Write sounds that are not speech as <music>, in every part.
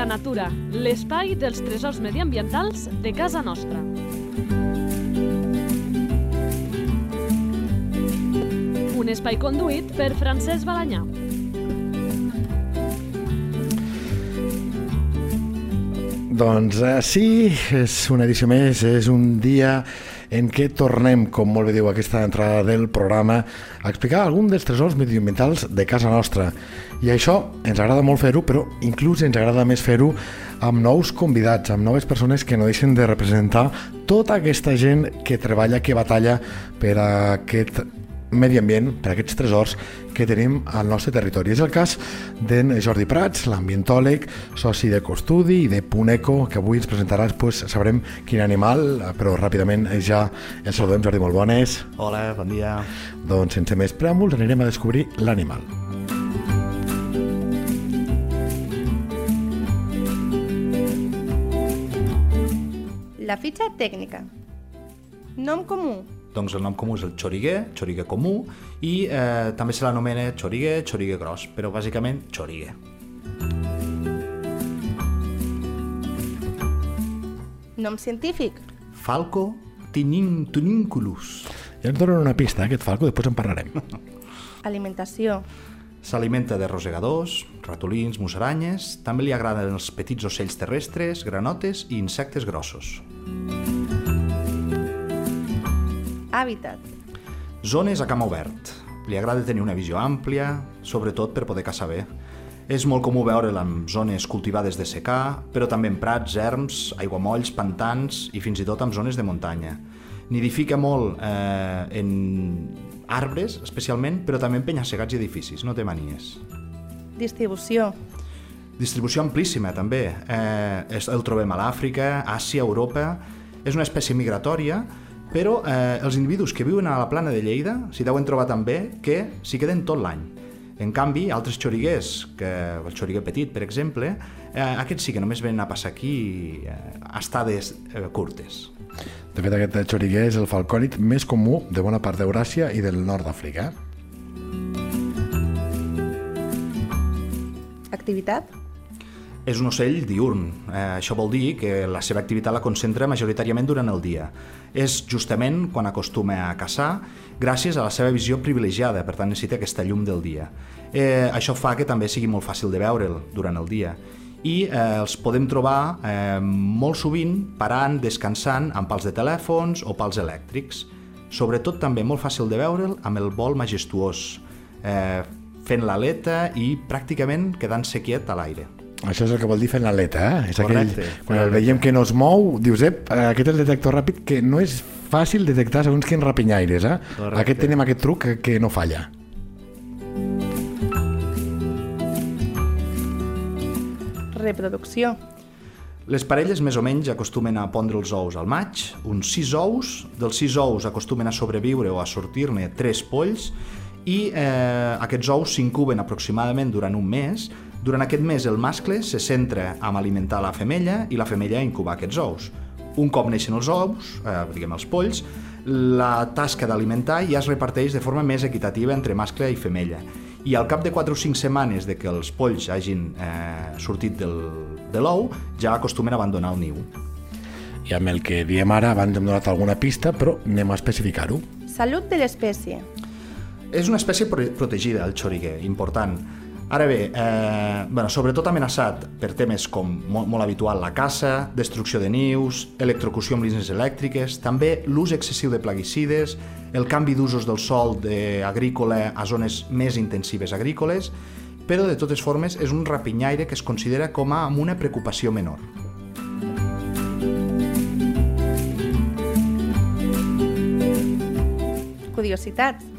Lleida Natura, l'espai dels tresors mediambientals de casa nostra. Un espai conduït per Francesc Balanyà. Doncs eh, sí, és una edició més, és un dia en què tornem, com molt bé diu aquesta entrada del programa, a explicar algun dels tresors mediambientals de casa nostra. I això ens agrada molt fer-ho, però inclús ens agrada més fer-ho amb nous convidats, amb noves persones que no deixen de representar tota aquesta gent que treballa, que batalla per aquest medi ambient, per aquests tresors que tenim al nostre territori. És el cas d'en Jordi Prats, l'ambientòleg, soci de Costudi i de Puneco, que avui ens presentaràs, pues, sabrem quin animal, però ràpidament ja el saludem. Jordi, molt bones. Hola, bon dia. Doncs sense més preàmbuls anirem a descobrir l'animal. La fitxa tècnica. Nom comú. Doncs el nom comú és el xoriguer, xoriguer comú, i eh, també se l'anomena xoriguer, xoriguer gros, però bàsicament xoriguer. Nom científic. Falco tinin, tuninculus. Ja ens donen una pista, eh, aquest falco, després en parlarem. <laughs> Alimentació. S'alimenta de rosegadors, ratolins, musaranyes, també li agraden els petits ocells terrestres, granotes i insectes grossos. Hàbitat. Zones a camp obert. Li agrada tenir una visió àmplia, sobretot per poder caçar bé. És molt comú veure'l en zones cultivades de secà, però també en prats, erms, aiguamolls, pantans i fins i tot en zones de muntanya. Nidifica molt eh, en arbres, especialment, però també en penya-segats i edificis, no té manies. Distribució. Distribució amplíssima, també. Eh, el trobem a l'Àfrica, Àsia, Europa... És una espècie migratòria, però eh, els individus que viuen a la plana de Lleida s'hi deuen trobar també que s'hi queden tot l'any. En canvi, altres xoriguers, que, el xoriguer petit, per exemple, eh, aquests sí que només venen a passar aquí eh, a estades eh, curtes. De fet, aquest xoriguer és el falcònid més comú de bona part d'Euràsia i del nord d'Àfrica. Activitat. És un ocell diurn. Eh, això vol dir que la seva activitat la concentra majoritàriament durant el dia. És justament quan acostuma a caçar gràcies a la seva visió privilegiada, per tant necessita aquesta llum del dia. Eh, això fa que també sigui molt fàcil de veure'l durant el dia. I eh, els podem trobar eh, molt sovint parant, descansant amb pals de telèfons o pals elèctrics. Sobretot també molt fàcil de veure'l amb el vol majestuós, eh, fent l'aleta i pràcticament quedant-se quiet a l'aire. Això és el que vol dir fent l'aleta, eh? És Correcte, aquell, quan el veiem que no es mou, dius, ep, eh, aquest és el detector ràpid que no és fàcil detectar segons quins rapinyaires, eh? Correcte. Aquest tenim aquest truc que, que no falla. Reproducció. Les parelles més o menys acostumen a pondre els ous al maig, uns 6 ous, dels 6 ous acostumen a sobreviure o a sortir-ne 3 polls i eh, aquests ous s'incuben aproximadament durant un mes. Durant aquest mes el mascle se centra en alimentar la femella i la femella a incubar aquests ous. Un cop neixen els ous, eh, diguem els polls, la tasca d'alimentar ja es reparteix de forma més equitativa entre mascle i femella. I al cap de 4 o 5 setmanes de que els polls hagin eh, sortit del, de l'ou, ja acostumen a abandonar el niu. I amb el que diem ara, abans hem donat alguna pista, però anem a especificar-ho. Salut de l'espècie. És una espècie pro protegida, el xoriguer, important. Ara bé, eh, bueno, sobretot amenaçat per temes com molt, molt habitual la caça, destrucció de nius, electrocució amb línies elèctriques, també l'ús excessiu de plaguicides, el canvi d'usos del sol de agrícola a zones més intensives agrícoles, però de totes formes és un rapinyaire que es considera com a amb una preocupació menor. Curiositats.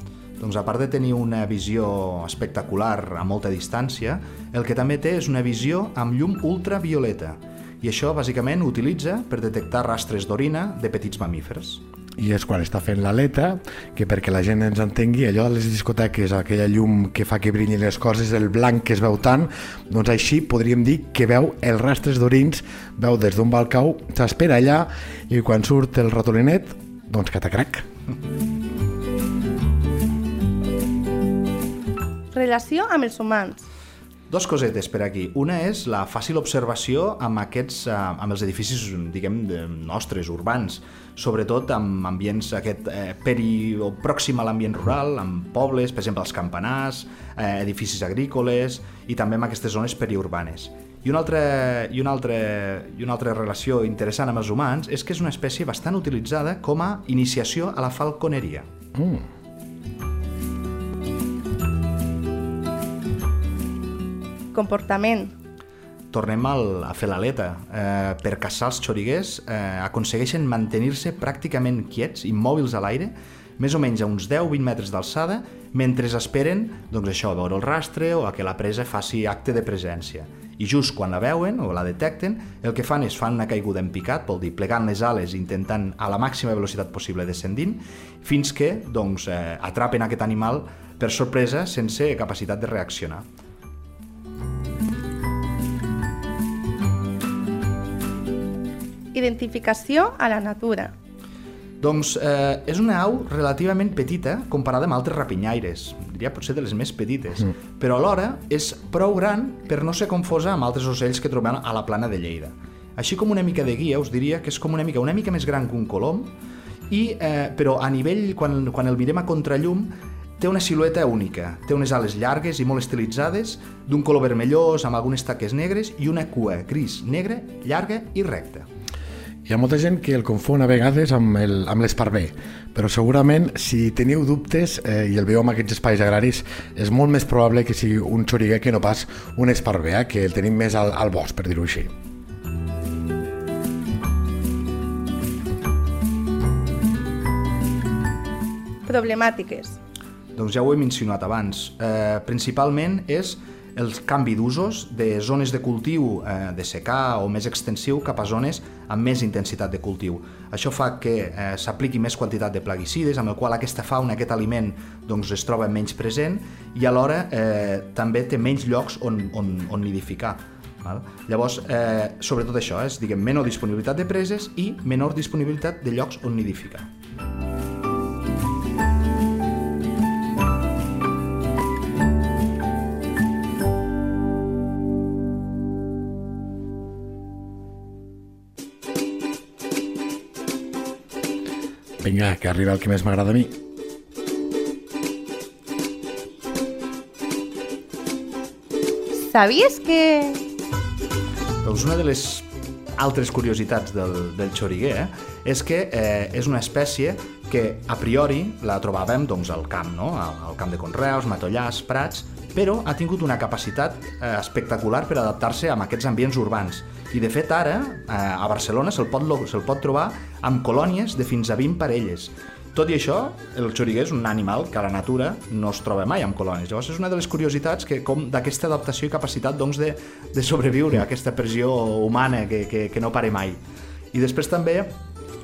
Doncs a part de tenir una visió espectacular a molta distància, el que també té és una visió amb llum ultravioleta, i això bàsicament utilitza per detectar rastres d'orina de petits mamífers. I és quan està fent l'aleta, que perquè la gent ens entengui, allò de les discoteques, aquella llum que fa que brillin les coses, el blanc que es veu tant, doncs així podríem dir que veu els rastres d'orins, veu des d'un balcau, s'espera allà i quan surt el ratolinet, doncs catacrac. <laughs> Relació amb els humans. Dos cosetes per aquí. Una és la fàcil observació amb aquests, eh, amb els edificis, diguem, de, nostres, urbans, sobretot amb ambients aquest eh, peri o pròxim a l'ambient rural, amb pobles, per exemple, els campanars, eh, edificis agrícoles i també amb aquestes zones periurbanes. I una, altra, i, una altra, I una altra relació interessant amb els humans és que és una espècie bastant utilitzada com a iniciació a la falconeria. Mm. Comportament. Tornem al, a fer l'aleta. Eh, per caçar els xoriguers eh, aconsegueixen mantenir-se pràcticament quiets, immòbils a l'aire, més o menys a uns 10-20 metres d'alçada, mentre esperen doncs això, veure el rastre o a que la presa faci acte de presència. I just quan la veuen o la detecten, el que fan és fan una caiguda en picat, vol dir plegant les ales intentant a la màxima velocitat possible descendint, fins que doncs, eh, atrapen aquest animal per sorpresa sense capacitat de reaccionar. Identificació a la natura. Doncs eh, és una au relativament petita comparada amb altres rapinyaires, diria potser de les més petites, mm. però alhora és prou gran per no ser confosa amb altres ocells que trobem a la plana de Lleida. Així com una mica de guia, us diria que és com una mica una mica més gran que un colom, i, eh, però a nivell, quan, quan el mirem a contrallum, té una silueta única. Té unes ales llargues i molt estilitzades, d'un color vermellós amb algunes taques negres i una cua gris, negra, llarga i recta. Hi ha molta gent que el confon a vegades amb el- amb l'esparver, però segurament si teniu dubtes eh, i el veieu en aquests espais agraris, és molt més probable que sigui un xoriguer que no pas un esparver, eh, que el tenim més al, al bosc, per dir-ho així. Problemàtiques. Doncs ja ho hem insinuat abans. Eh, principalment és el canvi d'usos de zones de cultiu eh, de secà o més extensiu cap a zones amb més intensitat de cultiu. Això fa que eh, s'apliqui més quantitat de plaguicides, amb el qual aquesta fauna, aquest aliment, doncs, es troba menys present i alhora eh, també té menys llocs on, on, on nidificar. Val? Llavors, eh, sobretot això, és diguem, menor disponibilitat de preses i menor disponibilitat de llocs on nidificar. Vinga, que arriba el que més m'agrada a mi. Sabies que... Doncs una de les altres curiositats del, del xoriguer eh, és que eh, és una espècie que a priori la trobàvem doncs, al camp, no? al, al camp de conreus, matollars, prats, però ha tingut una capacitat eh, espectacular per adaptar-se a aquests ambients urbans. I de fet ara, eh, a Barcelona se'l pot, se'l pot trobar amb colònies de fins a 20 parelles. Tot i això, el xoriguer és un animal que a la natura no es troba mai amb colònies. Llavors és una de les curiositats que com d'aquesta adaptació i capacitat doncs, de, de sobreviure a aquesta pressió humana que, que, que no pare mai. I després també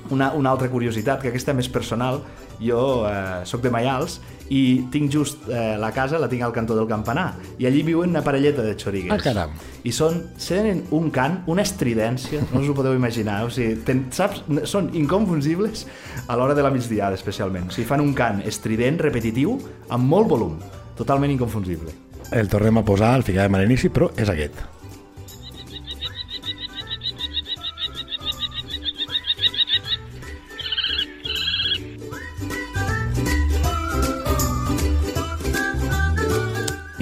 una, una altra curiositat, que aquesta més personal, jo eh, sóc de Maials i tinc just eh, la casa, la tinc al cantó del campanar, i allí viuen una parelleta de xoriguers. Ah, caram. I són, tenen un cant, una estridència, no us ho podeu imaginar, o sigui, ten, saps, són inconfusibles a l'hora de la migdiada, especialment. O sigui, fan un cant estrident, repetitiu, amb molt volum, totalment inconfusible. El tornem a posar, el ficàvem a l'inici, però és aquest.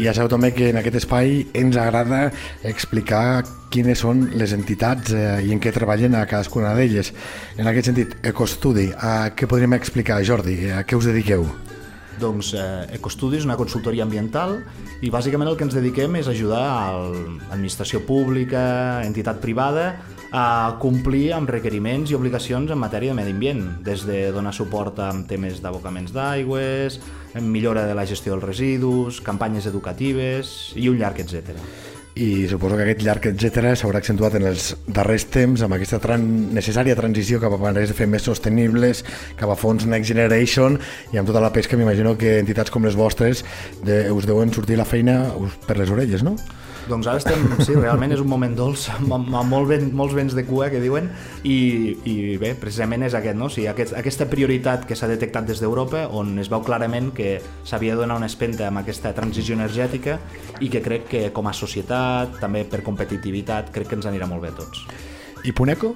Ja sabeu també que en aquest espai ens agrada explicar quines són les entitats eh, i en què treballen a cadascuna d'elles. En aquest sentit, Ecostudi, a què podríem explicar, Jordi? A què us dediqueu? Doncs eh, Ecostudi és una consultoria ambiental i bàsicament el que ens dediquem és ajudar a l'administració pública, entitat privada, a complir amb requeriments i obligacions en matèria de medi ambient, des de donar suport amb temes d'abocaments d'aigües, millora de la gestió dels residus, campanyes educatives i un llarg etc. I suposo que aquest llarg etc s'haurà accentuat en els darrers temps amb aquesta tran necessària transició cap a maneres de fer més sostenibles, cap a fons Next Generation i amb tota la pesca m'imagino que entitats com les vostres de, us deuen sortir la feina us- per les orelles, no? Doncs ara estem, sí, realment és un moment dolç, amb, amb molt ben, molts vents de cua que diuen, i, i bé, precisament és aquest, no? O sigui, aquest, aquesta prioritat que s'ha detectat des d'Europa, on es veu clarament que s'havia de donar una espenta amb aquesta transició energètica i que crec que com a societat, també per competitivitat, crec que ens anirà molt bé a tots. I Puneco?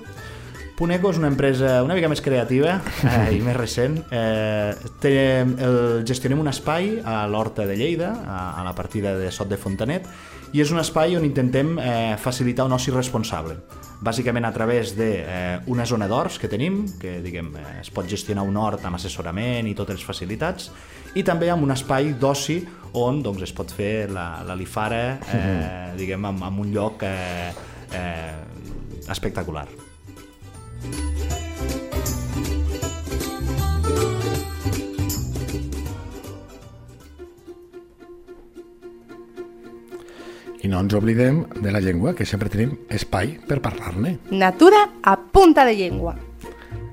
Puneco és una empresa una mica més creativa eh, i més recent. Eh, té, el, gestionem un espai a l'Horta de Lleida, a, a la partida de Sot de Fontanet, i és un espai on intentem eh, facilitar un oci responsable. Bàsicament a través d'una eh, zona d'horts que tenim, que diguem, eh, es pot gestionar un hort amb assessorament i totes les facilitats, i també amb un espai d'oci on doncs, es pot fer la, la lifara eh, diguem, amb, amb un lloc eh, eh, espectacular. I no ens oblidem de la llengua, que sempre tenim espai per parlar-ne. Natura a punta de llengua.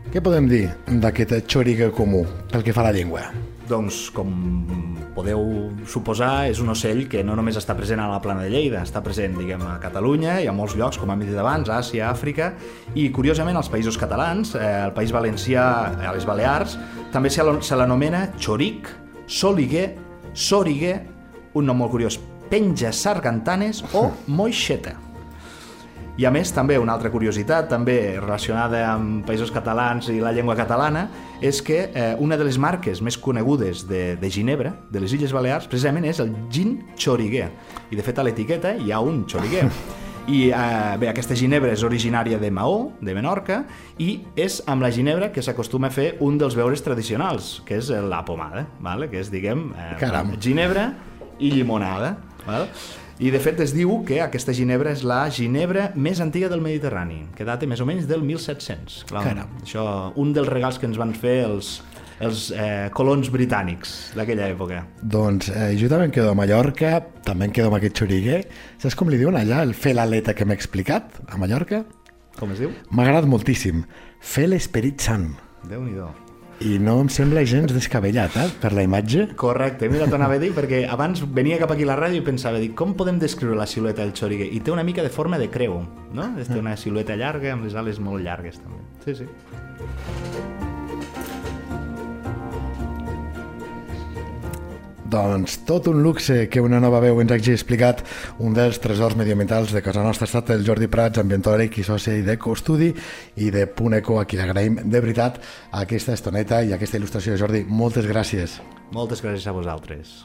Què podem dir d'aquest xoriga comú pel que fa a la llengua? Doncs, com podeu suposar, és un ocell que no només està present a la plana de Lleida, està present, diguem, a Catalunya i a molts llocs, com hem dit abans, Àsia, Àfrica, i curiosament als països catalans, eh, al País Valencià, a les Balears, també se l'anomena xoric, soliguer, soriguer, un nom molt curiós, penja sargantanes o moixeta. I a més, també una altra curiositat, també relacionada amb països catalans i la llengua catalana, és que eh, una de les marques més conegudes de, de Ginebra, de les Illes Balears, precisament és el gin xoriguer. I de fet a l'etiqueta hi ha un xoriguer. <laughs> I eh, bé, aquesta ginebra és originària de Maó, de Menorca, i és amb la ginebra que s'acostuma a fer un dels beures tradicionals, que és la pomada, vale? que és, diguem, eh, Caram. ginebra i llimonada. Val? I de fet es diu que aquesta ginebra és la ginebra més antiga del Mediterrani, que data més o menys del 1700. Clar, Caram. això, un dels regals que ens van fer els, els eh, colons britànics d'aquella època. Doncs eh, jo també em quedo a Mallorca, també em quedo amb aquest xoriguer. Saps com li diuen allà, el fer l'aleta que m'he explicat a Mallorca? Com es diu? M'ha agradat moltíssim. Fer l'esperit sant. Déu-n'hi-do. I no em sembla gens descabellat, eh, per la imatge. Correcte, mira, t'ho anava a dir, perquè abans venia cap aquí a la ràdio i pensava, dic, com podem descriure la silueta del xoriguer? I té una mica de forma de creu, no? Té una silueta llarga, amb les ales molt llargues, també. Sí, sí. Doncs tot un luxe que una nova veu ens hagi explicat un dels tresors medioambientals de casa nostra ha estat el Jordi Prats, ambientòleg i soci d'Ecostudi i de Puneco, a qui l'agraïm de veritat aquesta estoneta i aquesta il·lustració. Jordi, moltes gràcies. Moltes gràcies a vosaltres.